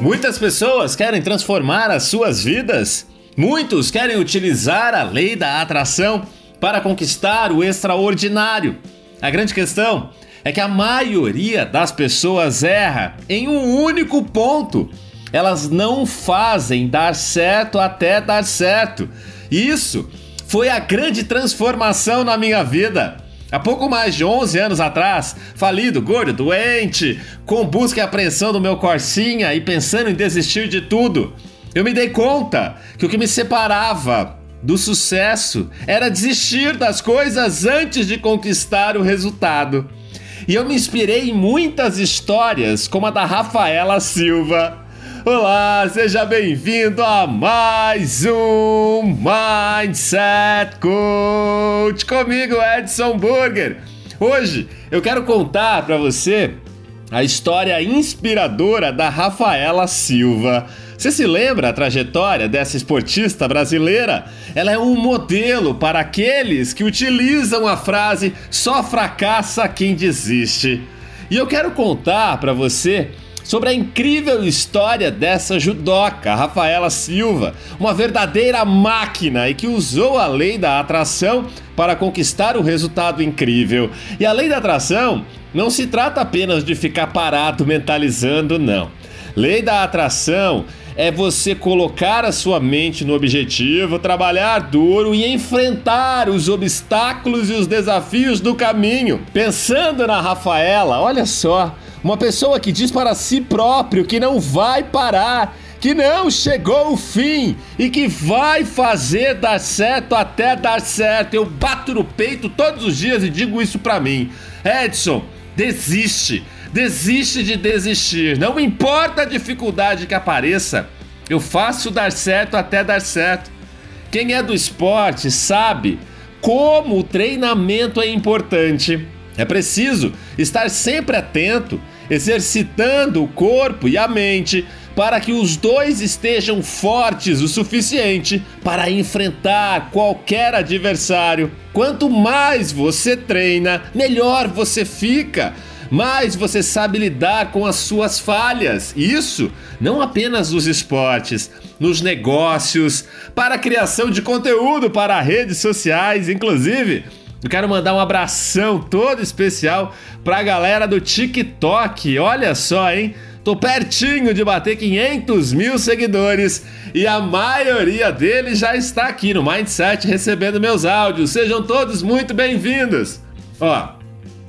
Muitas pessoas querem transformar as suas vidas. Muitos querem utilizar a lei da atração para conquistar o extraordinário. A grande questão é que a maioria das pessoas erra em um único ponto. Elas não fazem dar certo até dar certo. Isso foi a grande transformação na minha vida. Há pouco mais de 11 anos atrás, falido, gordo, doente, com busca e apreensão do meu Corsinha e pensando em desistir de tudo, eu me dei conta que o que me separava do sucesso era desistir das coisas antes de conquistar o resultado. E eu me inspirei em muitas histórias, como a da Rafaela Silva. Olá, seja bem-vindo a mais um Mindset Coach comigo, Edson Burger. Hoje eu quero contar para você a história inspiradora da Rafaela Silva. Você se lembra a trajetória dessa esportista brasileira? Ela é um modelo para aqueles que utilizam a frase só fracassa quem desiste. E eu quero contar para você sobre a incrível história dessa judoca, Rafaela Silva, uma verdadeira máquina e que usou a lei da atração para conquistar o resultado incrível. E a lei da atração não se trata apenas de ficar parado mentalizando, não. Lei da atração é você colocar a sua mente no objetivo, trabalhar duro e enfrentar os obstáculos e os desafios do caminho. Pensando na Rafaela, olha só, uma pessoa que diz para si próprio que não vai parar, que não chegou o fim e que vai fazer dar certo até dar certo. Eu bato no peito todos os dias e digo isso para mim. Edson, desiste. Desiste de desistir. Não importa a dificuldade que apareça, eu faço dar certo até dar certo. Quem é do esporte sabe como o treinamento é importante. É preciso estar sempre atento, exercitando o corpo e a mente para que os dois estejam fortes o suficiente para enfrentar qualquer adversário. Quanto mais você treina, melhor você fica mais você sabe lidar com as suas falhas. Isso não apenas nos esportes, nos negócios, para a criação de conteúdo para redes sociais, inclusive. Eu quero mandar um abração todo especial para a galera do TikTok. Olha só, hein? Tô pertinho de bater 500 mil seguidores e a maioria deles já está aqui no Mindset recebendo meus áudios. Sejam todos muito bem-vindos. Ó,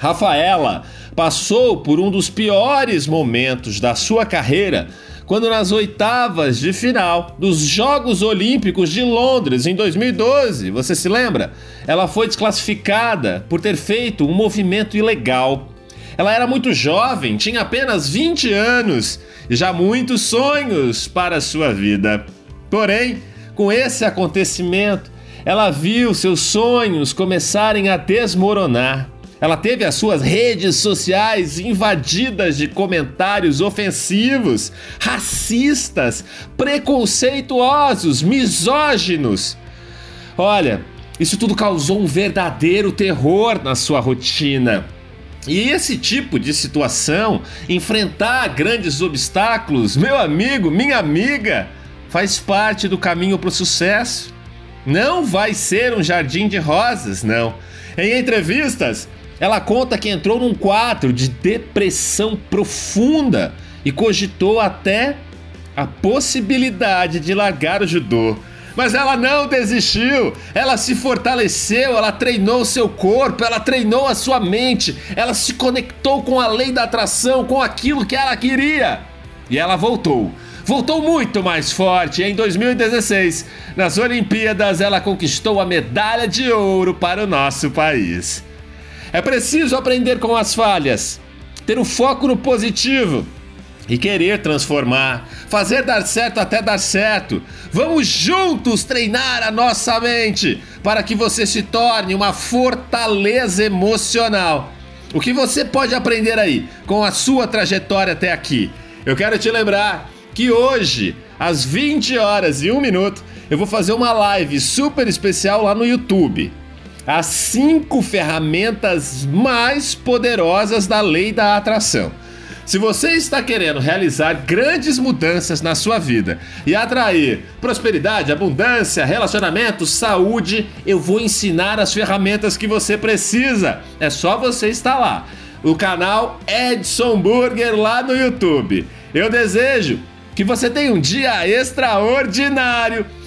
Rafaela passou por um dos piores momentos da sua carreira quando, nas oitavas de final dos Jogos Olímpicos de Londres em 2012, você se lembra? Ela foi desclassificada por ter feito um movimento ilegal. Ela era muito jovem, tinha apenas 20 anos e já muitos sonhos para sua vida. Porém, com esse acontecimento, ela viu seus sonhos começarem a desmoronar. Ela teve as suas redes sociais invadidas de comentários ofensivos, racistas, preconceituosos, misóginos. Olha, isso tudo causou um verdadeiro terror na sua rotina. E esse tipo de situação, enfrentar grandes obstáculos, meu amigo, minha amiga, faz parte do caminho para o sucesso. Não vai ser um jardim de rosas, não. Em entrevistas, ela conta que entrou num quadro de depressão profunda e cogitou até a possibilidade de largar o judô. Mas ela não desistiu, ela se fortaleceu, ela treinou seu corpo, ela treinou a sua mente, ela se conectou com a lei da atração, com aquilo que ela queria. E ela voltou. Voltou muito mais forte. Em 2016, nas Olimpíadas, ela conquistou a medalha de ouro para o nosso país. É preciso aprender com as falhas, ter o foco no positivo e querer transformar, fazer dar certo até dar certo. Vamos juntos treinar a nossa mente para que você se torne uma fortaleza emocional. O que você pode aprender aí com a sua trajetória até aqui? Eu quero te lembrar que hoje, às 20 horas e 1 minuto, eu vou fazer uma live super especial lá no YouTube as cinco ferramentas mais poderosas da lei da atração. Se você está querendo realizar grandes mudanças na sua vida e atrair prosperidade, abundância, relacionamento, saúde, eu vou ensinar as ferramentas que você precisa. É só você estar lá. O canal Edson Burger lá no YouTube. Eu desejo que você tenha um dia extraordinário